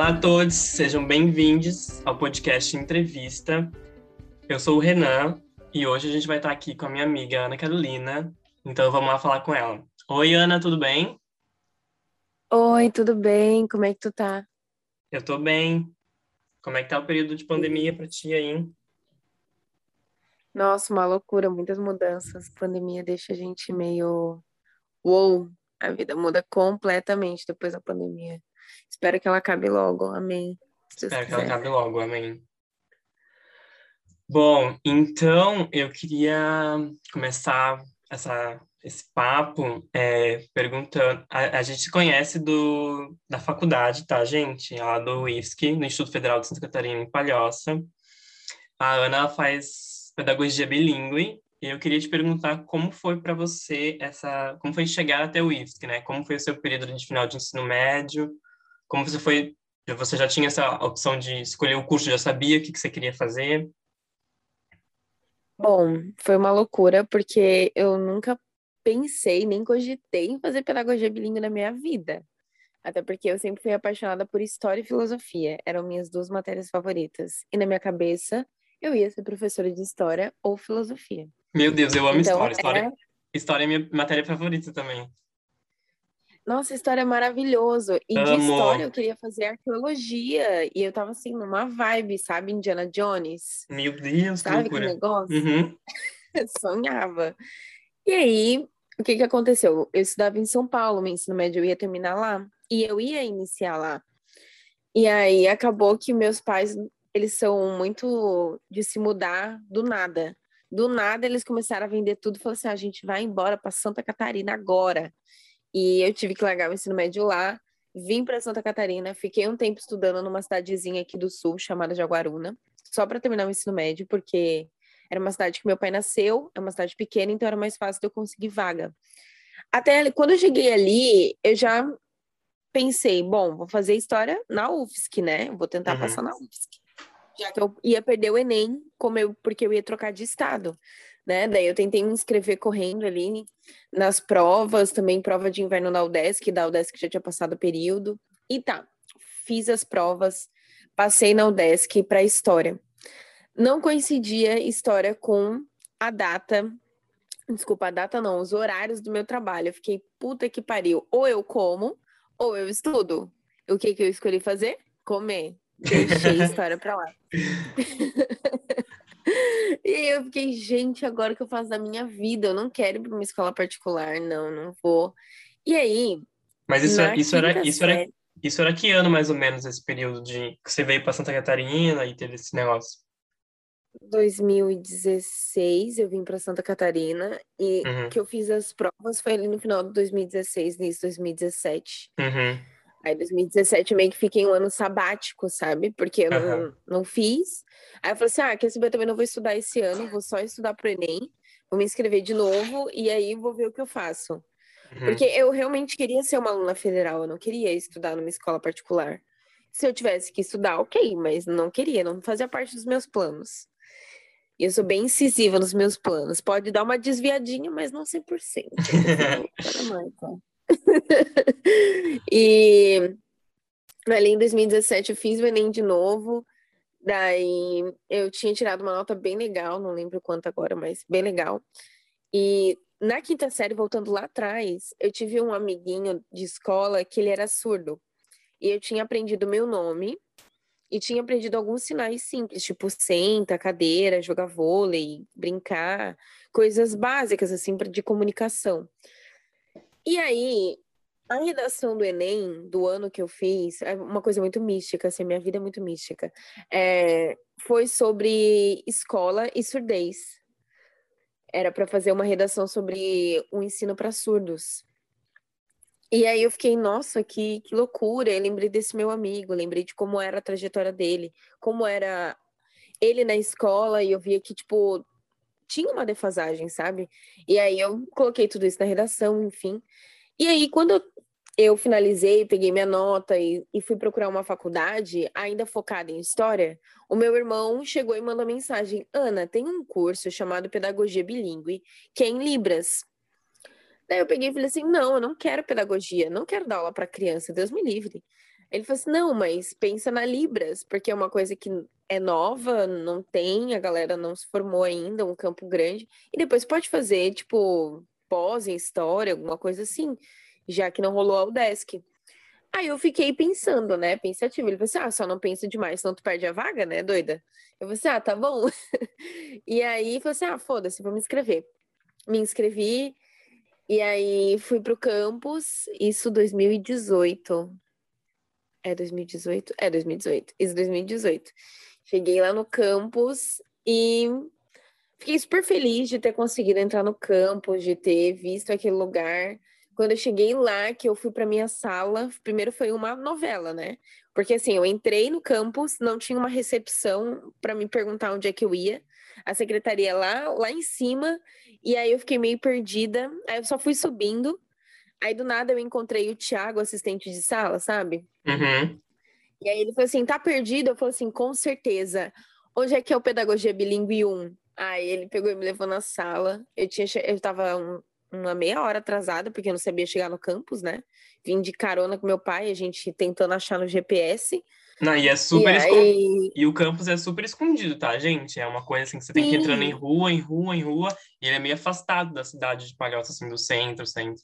Olá a todos, sejam bem-vindos ao podcast Entrevista. Eu sou o Renan e hoje a gente vai estar aqui com a minha amiga Ana Carolina. Então vamos lá falar com ela. Oi, Ana, tudo bem? Oi, tudo bem? Como é que tu tá? Eu tô bem. Como é que tá o período de pandemia para ti aí? Nossa, uma loucura, muitas mudanças. A pandemia deixa a gente meio. Uou! A vida muda completamente depois da pandemia. Espero que ela acabe logo. Amém. Espero que ela acabe logo. Amém. Bom, então eu queria começar essa, esse papo é, perguntando. A, a, gente se conhece do, da faculdade, tá, gente? Lá do IFSC, no Instituto Federal de Santa Catarina, em Palhoça. A Ana faz pedagogia bilíngue e eu queria te perguntar como foi para você essa, como foi chegar até o IFSC, né? Como foi o seu período de final de ensino médio? Como você foi? Você já tinha essa opção de escolher o curso? Já sabia o que, que você queria fazer? Bom, foi uma loucura porque eu nunca pensei, nem cogitei em fazer pedagogia bilíngue na minha vida. Até porque eu sempre fui apaixonada por história e filosofia, eram minhas duas matérias favoritas. E na minha cabeça, eu ia ser professora de história ou filosofia. Meu Deus, eu amo então, história. História, é... história é minha matéria favorita também. Nossa, história é maravilhoso. E Amo. de história eu queria fazer arqueologia. E eu tava assim, numa vibe, sabe? Indiana Jones. Meu Deus, sabe que, que negócio? Uhum. Sonhava. E aí, o que que aconteceu? Eu estudava em São Paulo, meu ensino médio eu ia terminar lá. E eu ia iniciar lá. E aí acabou que meus pais, eles são muito de se mudar do nada. Do nada eles começaram a vender tudo e falaram assim: ah, a gente vai embora para Santa Catarina agora. E eu tive que largar o ensino médio lá, vim para Santa Catarina, fiquei um tempo estudando numa cidadezinha aqui do sul chamada Jaguaruna, só para terminar o ensino médio, porque era uma cidade que meu pai nasceu, é uma cidade pequena, então era mais fácil de eu conseguir vaga. Até quando eu cheguei ali, eu já pensei, bom, vou fazer história na UFSC, né? Vou tentar uhum. passar na UFSC. Já que eu ia perder o Enem, como eu, porque eu ia trocar de estado né? Daí eu tentei me inscrever correndo ali nas provas, também prova de inverno na UDESC, da UDESC já tinha passado o período. E tá, fiz as provas, passei na UDESC para história. Não coincidia história com a data, desculpa, a data não, os horários do meu trabalho. Eu fiquei, puta que pariu, ou eu como, ou eu estudo. O que que eu escolhi fazer? Comer. Deixei a história para lá. E eu fiquei, gente, agora que eu faço da minha vida? Eu não quero ir para uma escola particular, não, não vou. E aí. Mas isso, é, isso, era, isso, era, isso era que ano mais ou menos esse período de que você veio para Santa Catarina e teve esse negócio? 2016 eu vim para Santa Catarina e uhum. que eu fiz as provas foi ali no final de 2016, início de 2017. Uhum. Aí 2017 meio que fiquei um ano sabático, sabe? Porque eu uhum. não, não fiz. Aí eu falei assim: ah, quer saber? Eu também não vou estudar esse ano, vou só estudar pro Enem, vou me inscrever de novo e aí vou ver o que eu faço. Uhum. Porque eu realmente queria ser uma aluna federal, eu não queria estudar numa escola particular. Se eu tivesse que estudar, ok, mas não queria, não fazia parte dos meus planos. E eu sou bem incisiva nos meus planos. Pode dar uma desviadinha, mas não 100%. Para e ali em 2017 eu fiz o Enem de novo. Daí eu tinha tirado uma nota bem legal, não lembro quanto agora, mas bem legal. E na quinta série, voltando lá atrás, eu tive um amiguinho de escola que ele era surdo. E eu tinha aprendido meu nome e tinha aprendido alguns sinais simples, tipo senta, cadeira, jogar vôlei, brincar, coisas básicas assim de comunicação. E aí, a redação do Enem, do ano que eu fiz, é uma coisa muito mística, assim, minha vida é muito mística. É, foi sobre escola e surdez. Era para fazer uma redação sobre o ensino para surdos. E aí eu fiquei, nossa, que, que loucura. Eu lembrei desse meu amigo, lembrei de como era a trajetória dele, como era ele na escola, e eu via que, tipo, tinha uma defasagem, sabe? E aí eu coloquei tudo isso na redação, enfim. E aí, quando eu finalizei, peguei minha nota e, e, fui procurar uma faculdade, ainda focada em história, o meu irmão chegou e mandou mensagem: Ana, tem um curso chamado Pedagogia Bilingue, que é em Libras. Daí eu peguei e falei assim: não, eu não quero pedagogia, não quero dar aula para criança, Deus me livre. Ele falou assim: não, mas pensa na Libras, porque é uma coisa que é nova, não tem, a galera não se formou ainda, um campo grande. E depois pode fazer, tipo, pós em história, alguma coisa assim, já que não rolou ao desk. Aí eu fiquei pensando, né? Pensativo. Ele falou assim: ah, só não pensa demais, senão tu perde a vaga, né, doida? Eu falei assim: ah, tá bom. e aí falou assim: ah, foda-se, vou me inscrever. Me inscrevi, e aí fui pro campus, isso 2018. É 2018? É 2018. Isso 2018. Cheguei lá no campus e fiquei super feliz de ter conseguido entrar no campus, de ter visto aquele lugar. Quando eu cheguei lá, que eu fui para minha sala, primeiro foi uma novela, né? Porque assim, eu entrei no campus, não tinha uma recepção para me perguntar onde é que eu ia. A secretaria lá, lá em cima, e aí eu fiquei meio perdida. Aí eu só fui subindo. Aí do nada eu encontrei o Thiago, assistente de sala, sabe? Uhum. E aí ele falou assim: tá perdido? Eu falei assim: com certeza. Onde é que é o Pedagogia Bilingue 1? Aí ele pegou e me levou na sala. Eu tinha eu tava um, uma meia hora atrasada, porque eu não sabia chegar no campus, né? Vim de carona com meu pai, a gente tentando achar no GPS. Não, e é super e, aí... e o campus é super escondido, tá, gente? É uma coisa assim que você tem Sim. que ir entrando em rua, em rua, em rua, e ele é meio afastado da cidade de Palhoça, assim, do centro, centro.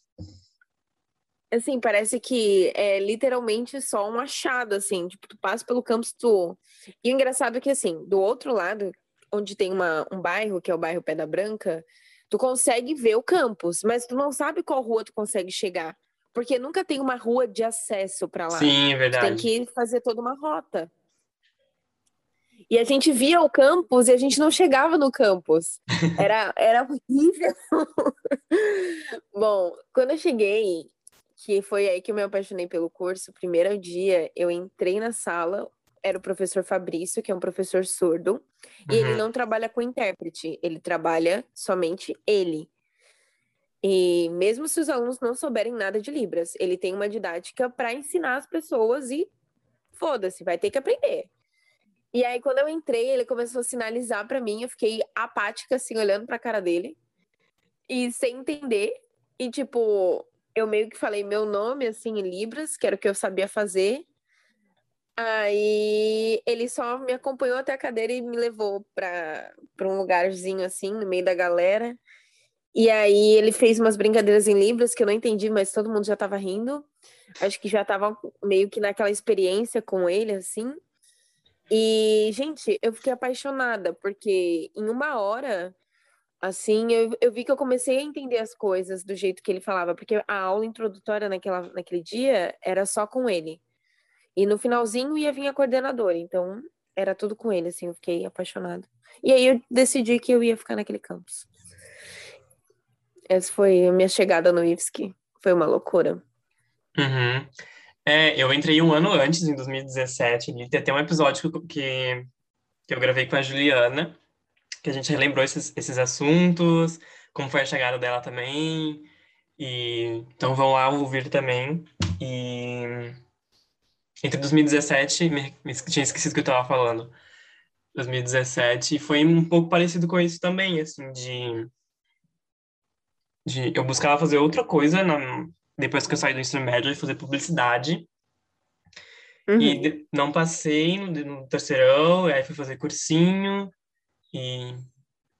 Assim, parece que é literalmente só um achado, assim, tipo, tu passa pelo campus, tu... E o engraçado é que, assim, do outro lado, onde tem uma, um bairro, que é o bairro Pedra Branca, tu consegue ver o campus, mas tu não sabe qual rua tu consegue chegar. Porque nunca tem uma rua de acesso para lá. Sim, é verdade. Tu tem que fazer toda uma rota. E a gente via o campus e a gente não chegava no campus. Era, era horrível. Bom, quando eu cheguei, que foi aí que eu me apaixonei pelo curso, primeiro dia, eu entrei na sala, era o professor Fabrício, que é um professor surdo, uhum. e ele uhum. não trabalha com intérprete, ele trabalha somente ele. E mesmo se os alunos não souberem nada de Libras, ele tem uma didática para ensinar as pessoas e foda-se, vai ter que aprender. E aí, quando eu entrei, ele começou a sinalizar para mim, eu fiquei apática, assim, olhando para a cara dele, e sem entender. E, tipo, eu meio que falei meu nome, assim, em Libras, que era o que eu sabia fazer. Aí ele só me acompanhou até a cadeira e me levou para um lugarzinho assim, no meio da galera. E aí ele fez umas brincadeiras em Libras que eu não entendi, mas todo mundo já estava rindo. Acho que já estava meio que naquela experiência com ele, assim. E, gente, eu fiquei apaixonada, porque em uma hora, assim, eu, eu vi que eu comecei a entender as coisas do jeito que ele falava, porque a aula introdutória naquela, naquele dia era só com ele. E no finalzinho ia vir a coordenadora, então era tudo com ele, assim, eu fiquei apaixonada. E aí eu decidi que eu ia ficar naquele campus. Essa foi a minha chegada no IFSC. Foi uma loucura. Uhum. É, eu entrei um ano antes, em 2017, e tem até um episódio que, que eu gravei com a Juliana, que a gente relembrou esses, esses assuntos, como foi a chegada dela também. E então vão lá ouvir também. E entre 2017, me, me tinha esquecido que eu estava falando. 2017 foi um pouco parecido com isso também, assim, de, de eu buscava fazer outra coisa na, depois que eu saí do ensino médio, fazer publicidade. Uhum. E de, não passei no, no terceirão, aí fui fazer cursinho. E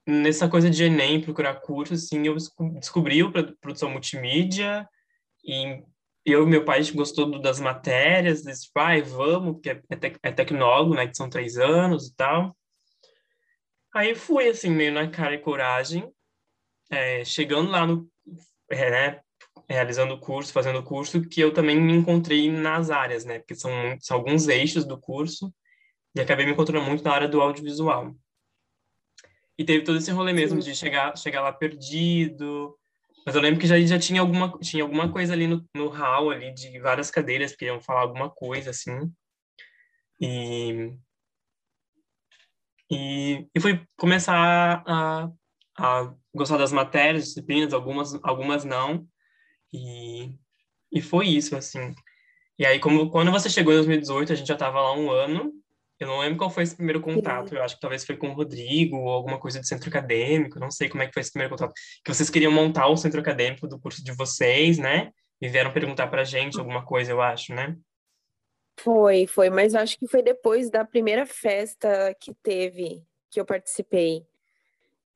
nessa coisa de Enem, procurar curso, assim, eu descobri o produção multimídia e eu e meu pai gostou das matérias, disse, tipo, ah, vamos, porque é, é, é tecnólogo, né, que são três anos e tal. Aí fui, assim, meio na cara e coragem, é, chegando lá no, é, né, realizando o curso, fazendo o curso, que eu também me encontrei nas áreas, né, porque são, são alguns eixos do curso, e acabei me encontrando muito na área do audiovisual. E teve todo esse rolê mesmo Sim. de chegar, chegar lá perdido, mas eu lembro que já, já tinha, alguma, tinha alguma coisa ali no, no hall, ali, de várias cadeiras que iam falar alguma coisa, assim. E, e, e fui começar a, a gostar das matérias, disciplinas, algumas, algumas não. E, e foi isso, assim. E aí, como, quando você chegou em 2018, a gente já estava lá um ano, eu não lembro qual foi esse primeiro contato. Eu acho que talvez foi com o Rodrigo ou alguma coisa de centro acadêmico. Não sei como é que foi esse primeiro contato. Que vocês queriam montar o centro acadêmico do curso de vocês, né? E vieram perguntar pra gente alguma coisa, eu acho, né? Foi, foi, mas acho que foi depois da primeira festa que teve, que eu participei.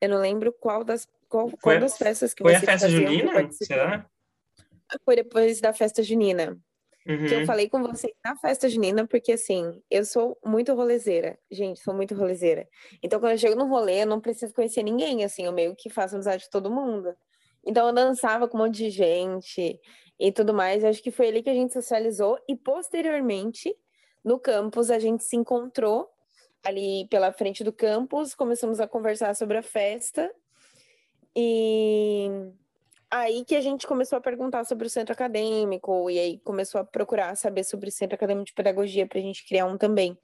Eu não lembro qual das, qual, qual das festas que foi vocês Foi a festa junina? Será? Foi depois da festa junina. Uhum. Que eu uhum. falei com vocês na festa junina, porque assim, eu sou muito rolezeira. Gente, sou muito rolezeira. Então, quando eu chego no rolê, eu não preciso conhecer ninguém, assim, eu meio que faço amizade com todo mundo. Então, eu dançava com um monte de gente e tudo mais. Eu acho que foi ali que a gente socializou. E posteriormente, no campus, a gente se encontrou ali pela frente do campus, começamos a conversar sobre a festa. E aí que a gente começou a perguntar sobre o centro acadêmico, e aí começou a procurar saber sobre o centro acadêmico de pedagogia para a gente criar um também.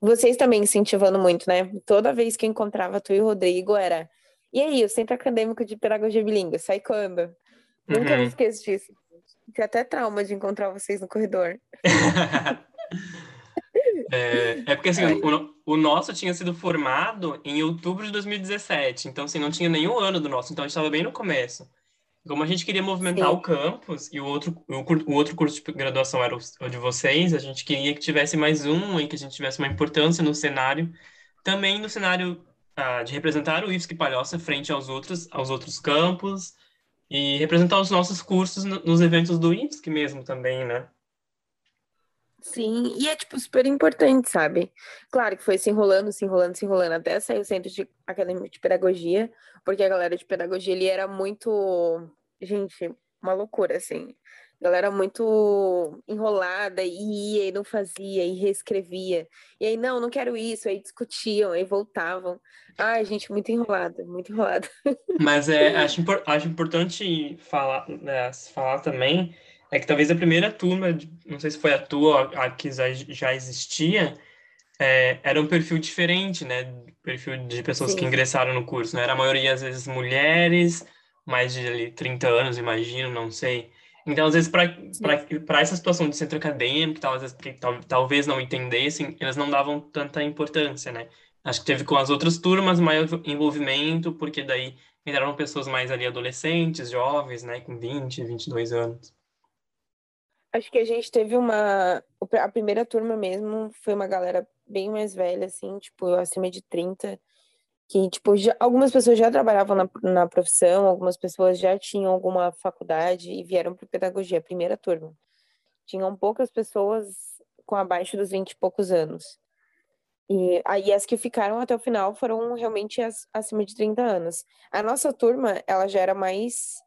Vocês também incentivando muito, né? Toda vez que eu encontrava tu e o Rodrigo era. E aí, o centro acadêmico de pedagogia bilíngue, sai quando? Uhum. Nunca me uhum. esqueço disso. Tinha até trauma de encontrar vocês no corredor. É, é, porque assim, o, o, nosso tinha sido formado em outubro de 2017, então assim, não tinha nenhum ano do nosso, então a gente estava bem no começo. Como a gente queria movimentar Sim. o campus e o outro, o, o, outro curso de graduação era o, de vocês, a gente queria que tivesse mais um e que a gente tivesse uma importância no cenário, também no cenário ah, de representar o IFSC Palhoça frente aos outros, aos outros campos e representar os nossos cursos no, nos eventos do IFSC mesmo também, né? Sim, e é, tipo, super importante, sabe? Claro que foi se enrolando, se enrolando, se enrolando, até sair o Centro de Acadêmico de Pedagogia, porque a galera de pedagogia, ele era muito... Gente, uma loucura, assim. A galera muito enrolada, e ia e não fazia, e reescrevia. E aí, não, não quero isso, aí discutiam, aí voltavam. Ai, gente, muito enrolada, muito enrolada. Mas é, acho, acho importante falar, né, falar também é que talvez a primeira turma, não sei se foi a tua, a que já existia, é, era um perfil diferente, né? Perfil de pessoas Sim. que ingressaram no curso, né? Era a maioria, às vezes, mulheres, mais de ali, 30 anos, imagino, não sei. Então, às vezes, para essa situação de centro acadêmico, tal, às vezes, que tal, talvez não entendessem, eles não davam tanta importância, né? Acho que teve com as outras turmas maior envolvimento, porque daí entraram pessoas mais ali adolescentes, jovens, né? Com 20, 22 anos. Acho que a gente teve uma. A primeira turma mesmo foi uma galera bem mais velha, assim, tipo, acima de 30. Que, tipo, já, algumas pessoas já trabalhavam na, na profissão, algumas pessoas já tinham alguma faculdade e vieram para pedagogia, primeira turma. Tinham poucas pessoas com abaixo dos 20 e poucos anos. E aí as que ficaram até o final foram realmente as, acima de 30 anos. A nossa turma, ela já era mais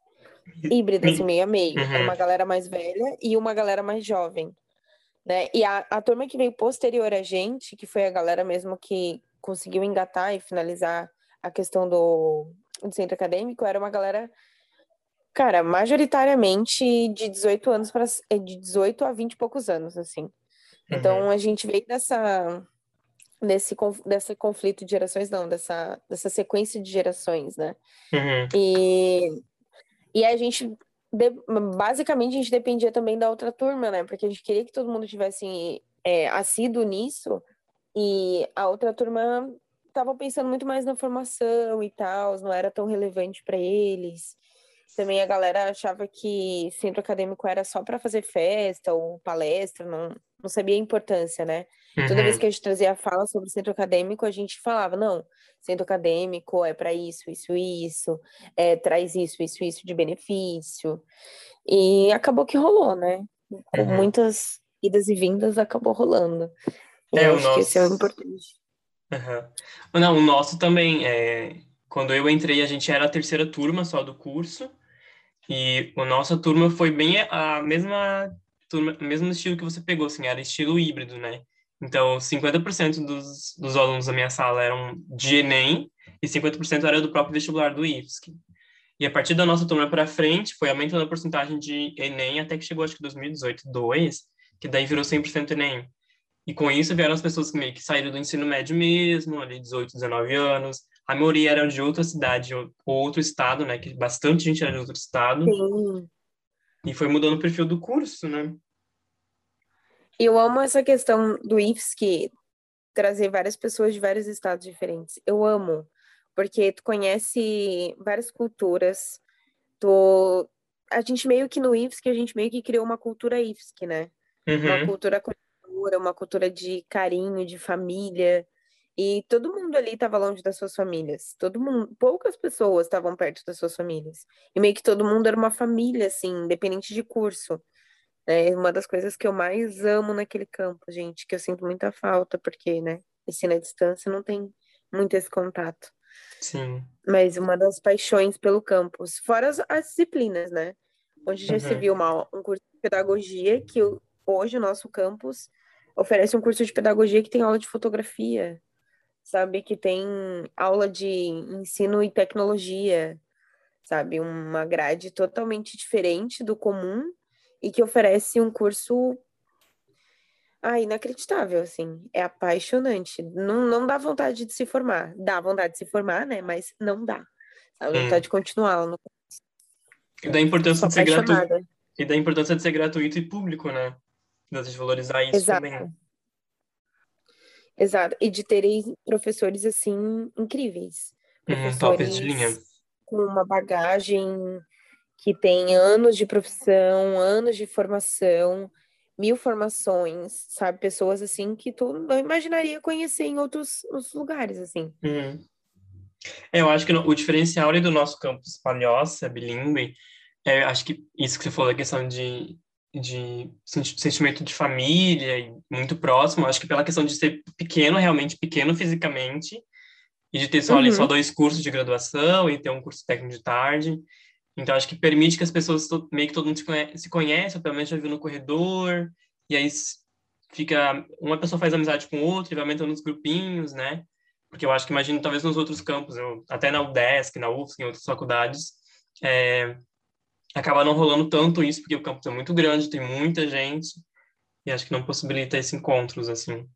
híbrida, assim, meio a meio. Uhum. Uma galera mais velha e uma galera mais jovem. Né? E a, a turma que veio posterior a gente, que foi a galera mesmo que conseguiu engatar e finalizar a questão do, do centro acadêmico, era uma galera, cara, majoritariamente de 18 anos para é, de 18 a 20 e poucos anos, assim. Então uhum. a gente veio dessa desse, desse conflito de gerações, não, dessa, dessa sequência de gerações, né? Uhum. E e a gente, basicamente, a gente dependia também da outra turma, né? Porque a gente queria que todo mundo tivesse é, assíduo nisso. E a outra turma estava pensando muito mais na formação e tal, não era tão relevante para eles. Também a galera achava que centro acadêmico era só para fazer festa ou palestra, não, não sabia a importância, né? Uhum. Toda vez uhum. que a gente trazia a fala sobre centro acadêmico, a gente falava, não, centro acadêmico é para isso, isso, isso, é, traz isso, isso, isso de benefício. E acabou que rolou, né? Com uhum. muitas idas e vindas, acabou rolando. E é, acho nosso... que isso é importante. Uhum. Não, o nosso também, é... quando eu entrei, a gente era a terceira turma só do curso, e a nossa turma foi bem a mesma mesmo estilo que você pegou, assim, era estilo híbrido, né? Então, 50% dos, dos alunos da minha sala eram de Enem e 50% era do próprio vestibular do IFSC. E a partir da nossa turma para frente, foi aumentando a porcentagem de Enem até que chegou, acho que 2018, 2, que daí virou 100% Enem. E com isso vieram as pessoas que meio que saíram do ensino médio mesmo, ali 18, 19 anos. A maioria era de outra cidade ou outro estado, né? Que bastante gente era de outro estado. Sim. E foi mudando o perfil do curso, né? Eu amo essa questão do IFSC trazer várias pessoas de vários estados diferentes. Eu amo, porque tu conhece várias culturas. Tu... A gente meio que no IFSC, a gente meio que criou uma cultura IFSC, né? Uhum. Uma cultura acolhedora, uma cultura de carinho, de família. E todo mundo ali estava longe das suas famílias. Todo mundo, poucas pessoas estavam perto das suas famílias. E meio que todo mundo era uma família, assim, independente de curso. É uma das coisas que eu mais amo naquele campo, gente, que eu sinto muita falta, porque, né, ensino à distância não tem muito esse contato. Sim. Mas uma das paixões pelo campus, fora as, as disciplinas, né? Onde já uhum. se viu uma, um curso de pedagogia que hoje o nosso campus oferece um curso de pedagogia que tem aula de fotografia, sabe? Que tem aula de ensino e tecnologia, sabe? Uma grade totalmente diferente do comum e que oferece um curso ah, inacreditável, assim. É apaixonante. Não, não dá vontade de se formar. Dá vontade de se formar, né? Mas não dá. Sabe? Hum. Vontade de continuar lá no e da importância de ser gratuito. E da importância de ser gratuito e público, né? De valorizar isso Exato. também. Exato. E de terem professores, assim, incríveis. Professores top de linha. Com uma bagagem que tem anos de profissão, anos de formação, mil formações, sabe? Pessoas, assim, que tu não imaginaria conhecer em outros, outros lugares, assim. Uhum. É, eu acho que o diferencial ali do nosso campus Palhoça, bilíngue, é, acho que isso que você falou, a questão de de sentimento de família e muito próximo. Acho que pela questão de ser pequeno, realmente pequeno fisicamente, e de ter só, uhum. ali, só dois cursos de graduação e ter um curso técnico de tarde. Então, acho que permite que as pessoas, meio que todo mundo se conhece, se conhece ou pelo menos já viu no corredor, e aí fica, uma pessoa faz amizade com outra e vai aumentando os grupinhos, né? Porque eu acho que, imagino, talvez nos outros campos, eu, até na UDESC, na UFSC, em outras faculdades, é, acaba não rolando tanto isso, porque o campus é muito grande, tem muita gente, e acho que não possibilita esses encontros, assim.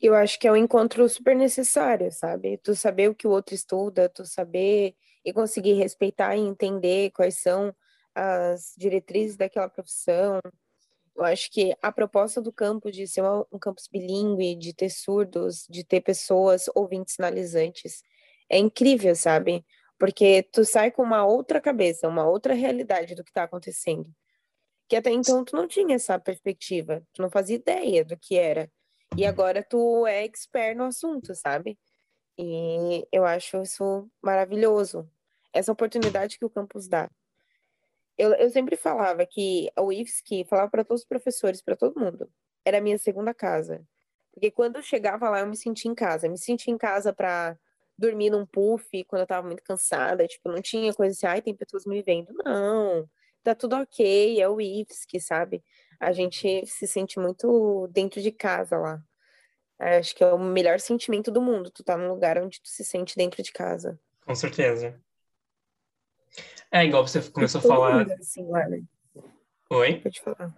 Eu acho que é um encontro super necessário, sabe? Tu saber o que o outro estuda, tu saber e conseguir respeitar e entender quais são as diretrizes daquela profissão. Eu acho que a proposta do campus de ser um campus bilíngue, de ter surdos, de ter pessoas ouvintes sinalizantes, é incrível, sabe? Porque tu sai com uma outra cabeça, uma outra realidade do que está acontecendo. Que até então tu não tinha essa perspectiva, tu não fazia ideia do que era. E agora tu é expert no assunto, sabe? E eu acho isso maravilhoso. Essa oportunidade que o campus dá. Eu, eu sempre falava que o IFSC, falava para todos os professores, para todo mundo, era a minha segunda casa. Porque quando eu chegava lá, eu me sentia em casa. Eu me sentia em casa para dormir num puff quando eu tava muito cansada, tipo, não tinha coisa assim, ai, tem pessoas me vendo. Não, tá tudo ok, é o IFSC, sabe? A gente se sente muito dentro de casa lá. Acho que é o melhor sentimento do mundo, tu tá num lugar onde tu se sente dentro de casa. Com certeza. É igual você começou a falar. Assim, lá, né? Oi? Pode falar.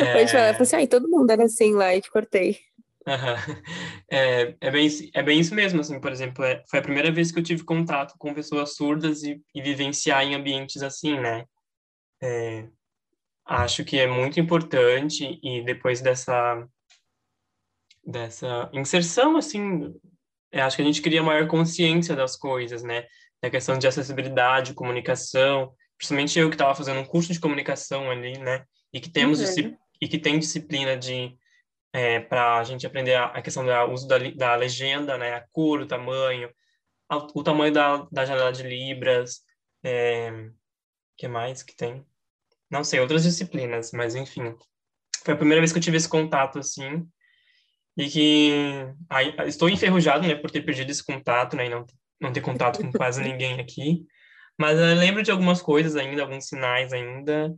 É... Pode falar. Eu falei assim, ai, todo mundo era assim lá e te cortei. É, é, bem, é bem isso mesmo, assim, por exemplo, é, foi a primeira vez que eu tive contato com pessoas surdas e, e vivenciar em ambientes assim, né? É, acho que é muito importante e depois dessa dessa inserção, assim, acho que a gente cria maior consciência das coisas, né? Da questão de acessibilidade, comunicação, principalmente eu que estava fazendo um curso de comunicação ali, né? E que temos uhum. e que tem disciplina de é, para a gente aprender a, a questão do uso da, da, legenda, né, a cor, o tamanho, a, o tamanho da, da janela de libras, é, que mais que tem? Não sei, outras disciplinas, mas enfim. Foi a primeira vez que eu tive esse contato, assim, e que aí, estou enferrujado, né, por ter perdido esse contato, né, e não, não ter contato com quase ninguém aqui, mas eu lembro de algumas coisas ainda, alguns sinais ainda,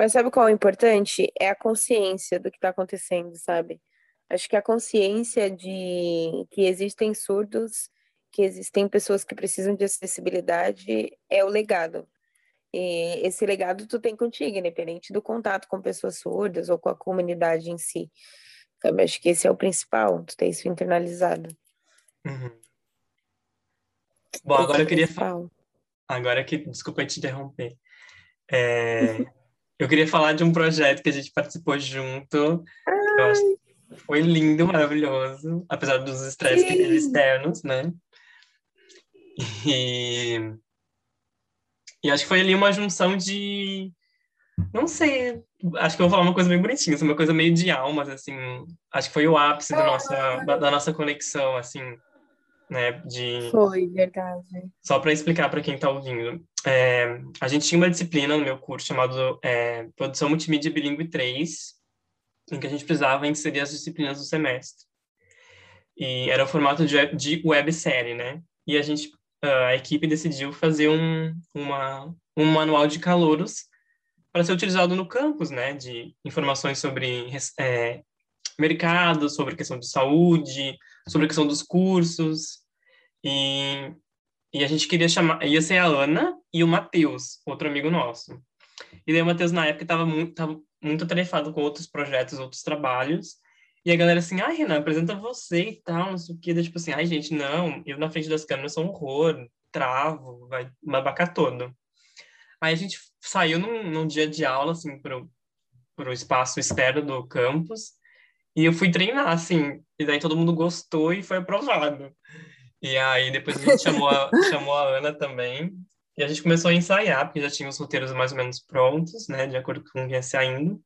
Mas sabe qual é o importante? É a consciência do que está acontecendo, sabe? Acho que a consciência de que existem surdos, que existem pessoas que precisam de acessibilidade é o legado. E esse legado tu tem contigo, independente do contato com pessoas surdas ou com a comunidade em si. Sabe? Acho que esse é o principal, tu ter isso internalizado. Uhum. Bom, agora eu queria falar. Agora que, desculpa te interromper. É... Eu queria falar de um projeto que a gente participou junto. foi lindo, maravilhoso, apesar dos estresses que teve externos, né? E, e acho que foi ali uma junção de, Não sei, acho que eu vou falar uma coisa bem bonitinha, assim, uma coisa meio de almas, assim. Acho que foi o ápice da nossa, da, da nossa conexão, assim, né? De... Foi, verdade. Só para explicar para quem está ouvindo. É, a gente tinha uma disciplina no meu curso chamado é, Produção Multimídia Bilingue 3, em que a gente precisava inserir as disciplinas do semestre. E era o formato de, de websérie, né? E a gente, a equipe decidiu fazer um, uma, um manual de calouros para ser utilizado no campus, né? De informações sobre é, mercado, sobre questão de saúde, sobre questão dos cursos. E, e a gente queria chamar, ia ser a Ana e o Matheus, outro amigo nosso. E daí o Matheus, na época, estava muito, muito atarefado com outros projetos, outros trabalhos. E a galera assim, ai, Renan, apresenta você e tal, não sei o quê. Daí, tipo assim, ai, gente, não, eu na frente das câmeras sou um horror, travo, vai me todo. Aí a gente saiu num, num dia de aula, assim, pro, pro espaço externo do campus, e eu fui treinar, assim, e daí todo mundo gostou e foi aprovado. E aí depois a gente chamou a, chamou a Ana também, e a gente começou a ensaiar, porque já tinha os roteiros mais ou menos prontos, né, de acordo com o que ia saindo.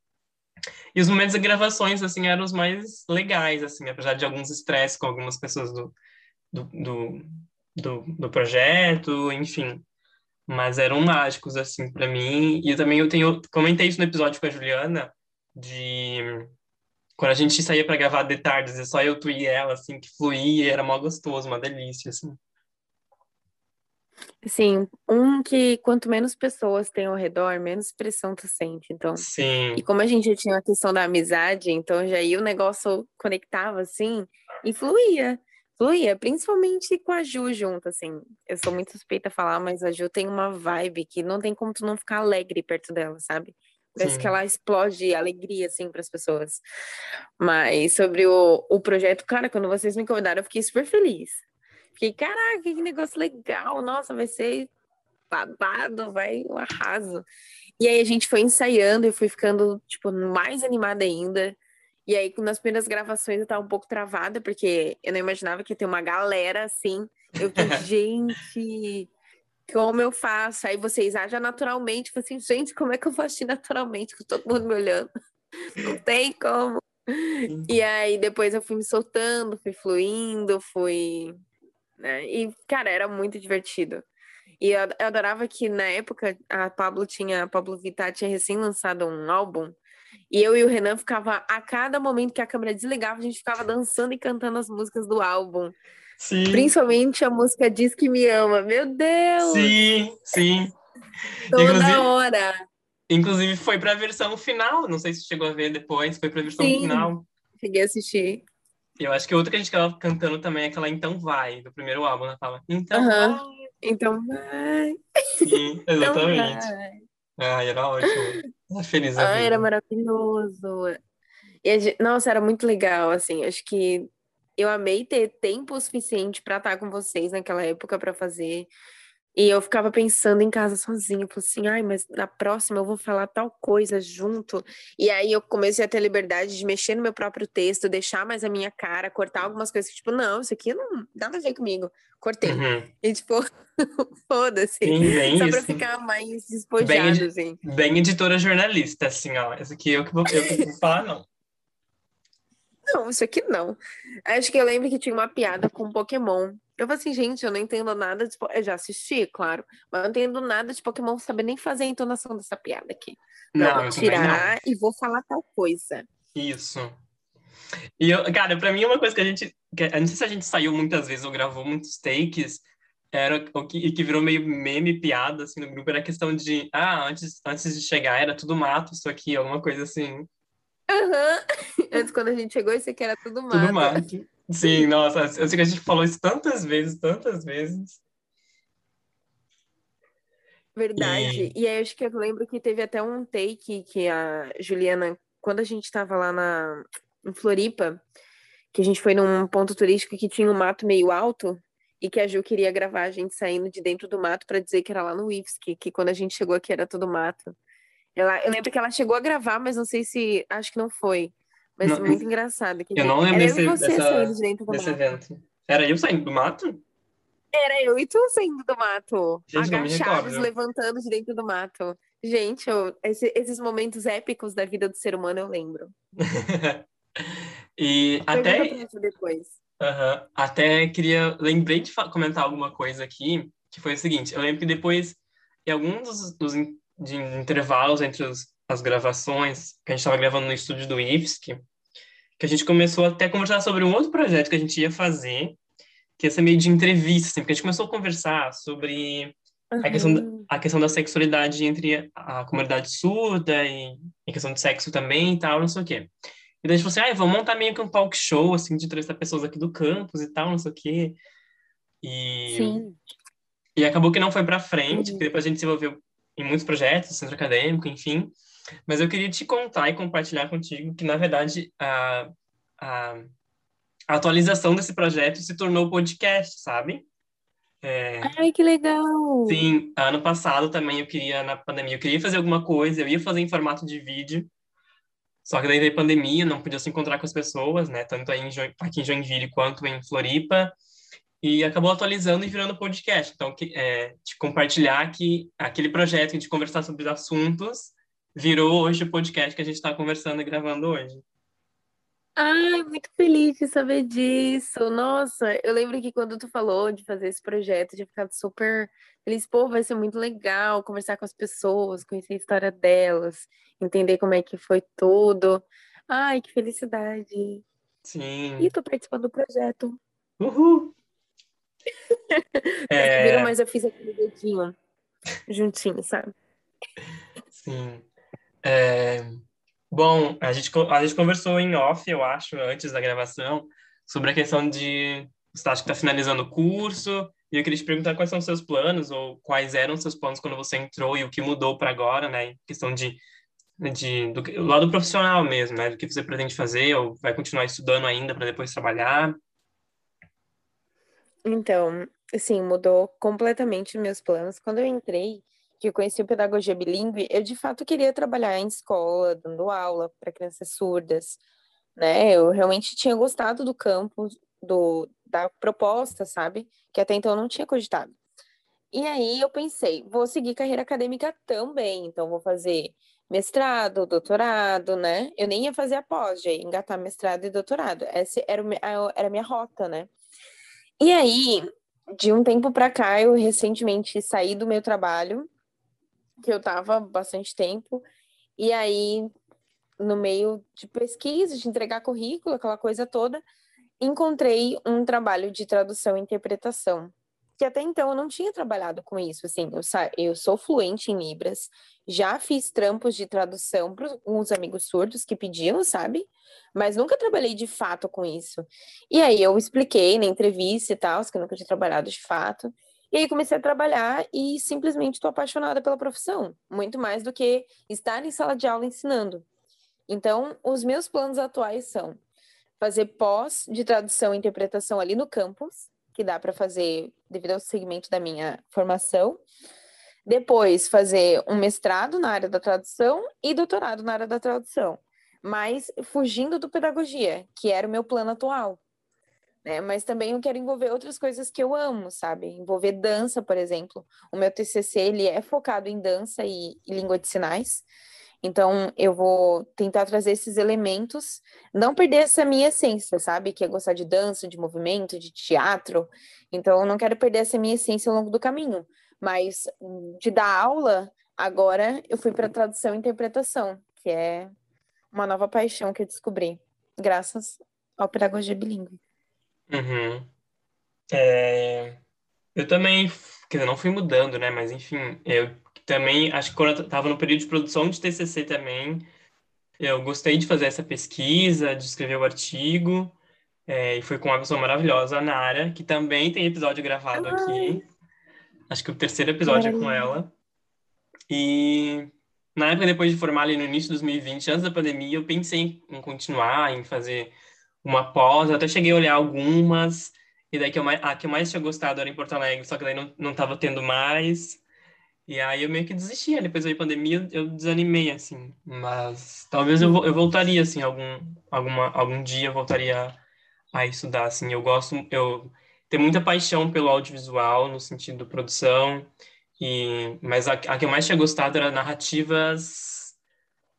E os momentos de gravações, assim, eram os mais legais, assim, apesar de alguns estresses com algumas pessoas do, do, do, do, do projeto, enfim. Mas eram mágicos, assim, para mim. E também eu tenho, comentei isso no episódio com a Juliana, de quando a gente saía para gravar de tardes, é só eu, tu e ela, assim, que fluía, era mó gostoso, uma delícia, assim. Sim, um que quanto menos pessoas tem ao redor, menos pressão tu sente. Então, Sim. e como a gente já tinha a questão da amizade, então já aí o negócio conectava assim e fluía. Fluía, principalmente com a Ju junto, assim. Eu sou muito suspeita a falar, mas a Ju tem uma vibe que não tem como tu não ficar alegre perto dela, sabe? Parece Sim. que ela explode alegria, assim, para as pessoas. Mas sobre o, o projeto, cara, quando vocês me convidaram, eu fiquei super feliz. Fiquei, caraca, que negócio legal, nossa, vai ser babado, vai um arraso. E aí a gente foi ensaiando e fui ficando, tipo, mais animada ainda. E aí, nas primeiras gravações, eu tava um pouco travada, porque eu não imaginava que ia ter uma galera assim. Eu fiquei, gente, como eu faço? Aí vocês agem naturalmente, tipo assim, gente, como é que eu faço agir naturalmente com todo mundo me olhando? Não tem como. E aí depois eu fui me soltando, fui fluindo, fui né? E, cara, era muito divertido. E eu, eu adorava que na época a Pablo tinha, a Pablo Vittar tinha recém lançado um álbum. E eu e o Renan ficava, a cada momento que a câmera desligava, a gente ficava dançando e cantando as músicas do álbum. Sim. Principalmente a música Diz que Me Ama. Meu Deus! Sim, sim. Toda inclusive, hora. Inclusive foi para a versão final, não sei se chegou a ver depois, foi para a versão sim, final. Cheguei a assistir. Eu acho que outra que a gente estava cantando também é aquela Então Vai, do primeiro álbum, né? Fala, Então uhum. vai. Então vai. Sim, então exatamente. Então Ai, era ótimo. Feliz ah, era maravilhoso. E nossa, era muito legal, assim. Acho que eu amei ter tempo suficiente para estar com vocês naquela época para fazer. E eu ficava pensando em casa sozinha, falei assim, ai, mas na próxima eu vou falar tal coisa junto. E aí eu comecei a ter liberdade de mexer no meu próprio texto, deixar mais a minha cara, cortar algumas coisas que, tipo, não, isso aqui não nada a ver comigo. Cortei. Uhum. E, tipo, foda-se. Só pra ficar mais despojado, bem, assim. Bem editora jornalista, assim, ó. Essa aqui eu que vou, eu que vou falar, não. Não, isso aqui não. Acho que eu lembro que tinha uma piada com Pokémon eu falei assim, gente, eu não entendo nada de. Eu já assisti, claro, mas não entendo nada de Pokémon saber nem fazer a entonação dessa piada aqui. Não, não vou tirar não. e vou falar tal coisa. Isso. E, eu, cara, pra mim, uma coisa que a gente. Que, eu não sei se a gente saiu muitas vezes ou gravou muitos takes, era o que, que virou meio meme, piada, assim, no grupo, era a questão de. Ah, antes, antes de chegar era tudo mato, isso aqui, alguma coisa assim. Aham. Uhum. Antes, quando a gente chegou, isso aqui era tudo mato. Tudo mato. Sim, nossa, eu sei que a gente falou isso tantas vezes, tantas vezes. Verdade. E, e aí, acho que eu lembro que teve até um take que a Juliana, quando a gente estava lá na, em Floripa, que a gente foi num ponto turístico que tinha um mato meio alto e que a Ju queria gravar a gente saindo de dentro do mato para dizer que era lá no IFSC, que quando a gente chegou aqui era todo mato. Ela, eu lembro que ela chegou a gravar, mas não sei se. Acho que não foi. Mas não, muito engraçado. Que eu não lembro desse, você dessa, desse evento. Era eu saindo do mato? Era eu e tu saindo do mato. Gente, agachados, levantando de dentro do mato. Gente, eu, esse, esses momentos épicos da vida do ser humano eu lembro. e até depois. Uhum, até queria lembrei de comentar alguma coisa aqui que foi o seguinte. Eu lembro que depois em alguns dos, dos de intervalos entre os, as gravações que a gente estava gravando no estúdio do IFSC, que a gente começou até a conversar sobre um outro projeto que a gente ia fazer, que ia ser meio de entrevista, assim, porque a gente começou a conversar sobre uhum. a, questão, da, a questão da sexualidade entre a comunidade surda e a questão de sexo também e tal, não sei o quê. E daí a gente falou assim, ah, vamos montar meio que um talk show, assim, de entrevistar pessoas aqui do campus e tal, não sei o quê. E... Sim. E acabou que não foi para frente, uhum. porque depois a gente se envolveu em muitos projetos, centro acadêmico, enfim. Mas eu queria te contar e compartilhar contigo que, na verdade, a, a, a atualização desse projeto se tornou podcast, sabe? É... Ai, que legal! Sim, ano passado também eu queria, na pandemia, eu queria fazer alguma coisa, eu ia fazer em formato de vídeo, só que daí veio pandemia, não podia se encontrar com as pessoas, né? Tanto aí em aqui em Joinville quanto em Floripa e acabou atualizando e virando podcast. Então, que, é, te compartilhar que aquele projeto de conversar sobre assuntos virou hoje o podcast que a gente está conversando e gravando hoje. Ai, muito feliz de saber disso. Nossa, eu lembro que quando tu falou de fazer esse projeto, eu tinha ficado super feliz. Pô, vai ser muito legal conversar com as pessoas, conhecer a história delas, entender como é que foi tudo. Ai, que felicidade. Sim. E tô participando do projeto. Uhul! É... Viram, mas eu fiz aquele dedinho juntinho, sabe? Sim. É... Bom, a gente, a gente conversou em off, eu acho, antes da gravação, sobre a questão de você acha que está finalizando o curso, e eu queria te perguntar quais são os seus planos, ou quais eram os seus planos quando você entrou e o que mudou para agora, né? Em questão de, de do, do lado profissional mesmo, né? Do que você pretende fazer, ou vai continuar estudando ainda para depois trabalhar. Então, assim, mudou completamente meus planos. Quando eu entrei, que eu conheci o pedagogia bilíngue, eu de fato queria trabalhar em escola, dando aula para crianças surdas, né? Eu realmente tinha gostado do campo, do, da proposta, sabe? Que até então eu não tinha cogitado. E aí eu pensei, vou seguir carreira acadêmica também, então vou fazer mestrado, doutorado, né? Eu nem ia fazer a pós, já engatar mestrado e doutorado. Essa era, o, era a minha rota, né? E aí, de um tempo para cá, eu recentemente saí do meu trabalho, que eu tava bastante tempo, e aí, no meio de pesquisa, de entregar currículo, aquela coisa toda, encontrei um trabalho de tradução e interpretação que até então eu não tinha trabalhado com isso, assim, eu, eu sou fluente em Libras, já fiz trampos de tradução para uns amigos surdos que pediam, sabe? Mas nunca trabalhei de fato com isso. E aí eu expliquei na entrevista e tal, que eu nunca tinha trabalhado de fato. E aí comecei a trabalhar e simplesmente estou apaixonada pela profissão, muito mais do que estar em sala de aula ensinando. Então, os meus planos atuais são fazer pós de tradução e interpretação ali no campus, que dá para fazer devido ao segmento da minha formação. Depois, fazer um mestrado na área da tradução e doutorado na área da tradução, mas fugindo do pedagogia, que era o meu plano atual. Né? Mas também eu quero envolver outras coisas que eu amo, sabe? Envolver dança, por exemplo. O meu TCC ele é focado em dança e, e língua de sinais. Então, eu vou tentar trazer esses elementos, não perder essa minha essência, sabe? Que é gostar de dança, de movimento, de teatro. Então, eu não quero perder essa minha essência ao longo do caminho. Mas de dar aula, agora eu fui para tradução e interpretação, que é uma nova paixão que eu descobri, graças ao pedagogia bilíngue. Uhum. É... Eu também, quer dizer, não fui mudando, né? Mas enfim, eu também, acho que quando eu estava no período de produção de TCC também, eu gostei de fazer essa pesquisa, de escrever o artigo, é, e foi com uma pessoa maravilhosa, a Nara, que também tem episódio gravado Ai. aqui. Acho que o terceiro episódio é com ela. E na época, depois de formar ali no início de 2020, antes da pandemia, eu pensei em continuar, em fazer uma pós. Eu até cheguei a olhar algumas, e daí que eu, a que eu mais tinha gostado era em Porto Alegre, só que daí não, não tava tendo mais. E aí eu meio que desisti, depois da pandemia eu desanimei, assim. Mas talvez eu, eu voltaria, assim, algum, alguma, algum dia eu voltaria a estudar, assim. Eu gosto, eu tenho muita paixão pelo audiovisual, no sentido de produção. E, mas a, a que eu mais tinha gostado era narrativas,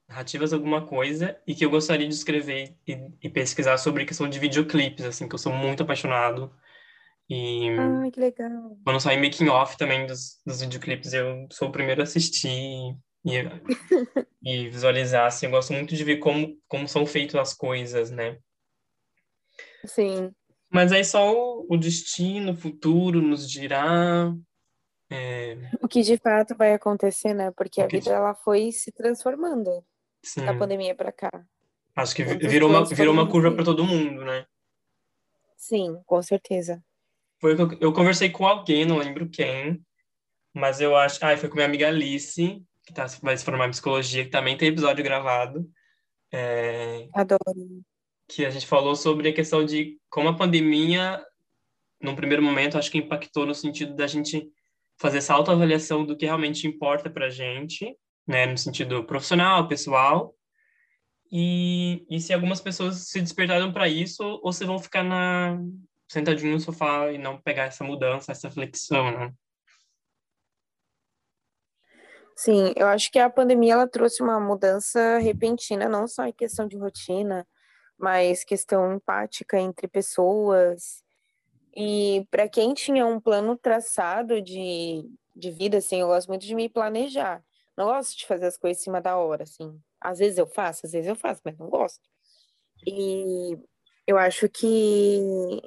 narrativas alguma coisa, e que eu gostaria de escrever e, e pesquisar sobre questão de videoclipes, assim, que eu sou muito apaixonado. E Ai, que legal. quando sai making off também dos, dos videoclipes, eu sou o primeiro a assistir e, e visualizar, assim, eu gosto muito de ver como, como são feitas as coisas, né? Sim. Mas aí só o, o destino, o futuro nos dirá. É... O que de fato vai acontecer, né? Porque a vida ela foi se transformando Sim. da pandemia para cá. Acho que Muitas virou uma, virou uma curva para todo mundo, né? Sim, com certeza. Foi eu, eu conversei com alguém, não lembro quem, mas eu acho. Ah, foi com minha amiga Alice, que tá, vai se formar em psicologia, que também tem episódio gravado. É, Adoro. que a gente falou sobre a questão de como a pandemia, num primeiro momento, acho que impactou no sentido da gente fazer essa autoavaliação do que realmente importa para a gente, né, no sentido profissional, pessoal, e, e se algumas pessoas se despertaram para isso ou se vão ficar na sentadinho no sofá e não pegar essa mudança, essa flexão, né? Sim, eu acho que a pandemia ela trouxe uma mudança repentina, não só em questão de rotina, mas questão empática entre pessoas. E para quem tinha um plano traçado de, de vida, assim, eu gosto muito de me planejar. Não gosto de fazer as coisas em cima da hora, assim. Às vezes eu faço, às vezes eu faço, mas não gosto. E eu acho que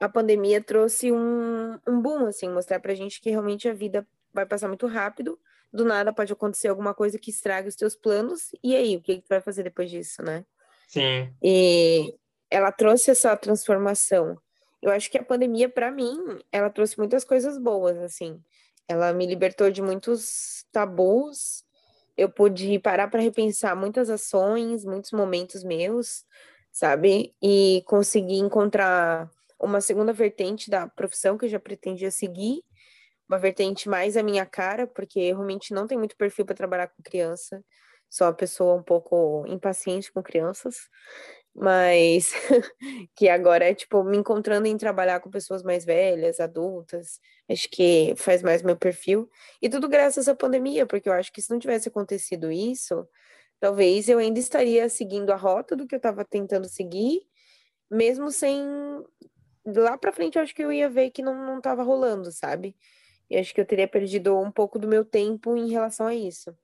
a pandemia trouxe um, um boom, assim, mostrar pra gente que realmente a vida vai passar muito rápido. Do nada pode acontecer alguma coisa que estrague os teus planos. E aí, o que, que tu vai fazer depois disso, né? Sim, E ela trouxe essa transformação. Eu acho que a pandemia, para mim, ela trouxe muitas coisas boas, assim. Ela me libertou de muitos tabus. Eu pude parar para repensar muitas ações, muitos momentos meus, sabe? E conseguir encontrar uma segunda vertente da profissão que eu já pretendia seguir, uma vertente mais à minha cara, porque eu realmente não tenho muito perfil para trabalhar com criança. Sou uma pessoa um pouco impaciente com crianças, mas que agora é tipo me encontrando em trabalhar com pessoas mais velhas, adultas. Acho que faz mais meu perfil. E tudo graças à pandemia, porque eu acho que se não tivesse acontecido isso, talvez eu ainda estaria seguindo a rota do que eu estava tentando seguir, mesmo sem lá para frente eu acho que eu ia ver que não não rolando, sabe? E acho que eu teria perdido um pouco do meu tempo em relação a isso.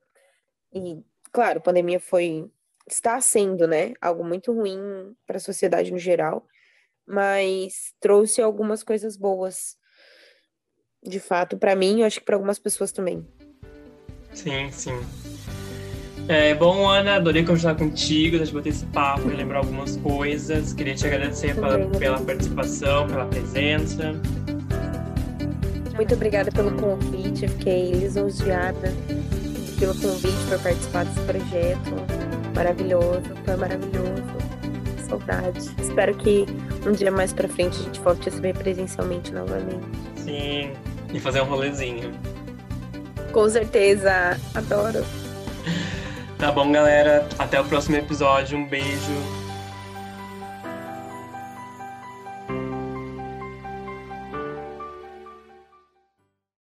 E claro, a pandemia foi está sendo, né, algo muito ruim para a sociedade no geral, mas trouxe algumas coisas boas. De fato, para mim, eu acho que para algumas pessoas também. sim, sim. É, bom, Ana, adorei conversar contigo, deixa eu bater esse papo e lembrar algumas coisas. Queria te agradecer pela, pela participação, pela presença. Muito obrigada pelo convite, eu fiquei lisonjeada pelo convite para participar desse projeto maravilhoso, foi maravilhoso. Saudade. Espero que um dia mais para frente a gente volte a se ver presencialmente novamente. Sim, e fazer um rolezinho. Com certeza, adoro. Tá bom, galera. Até o próximo episódio. Um beijo.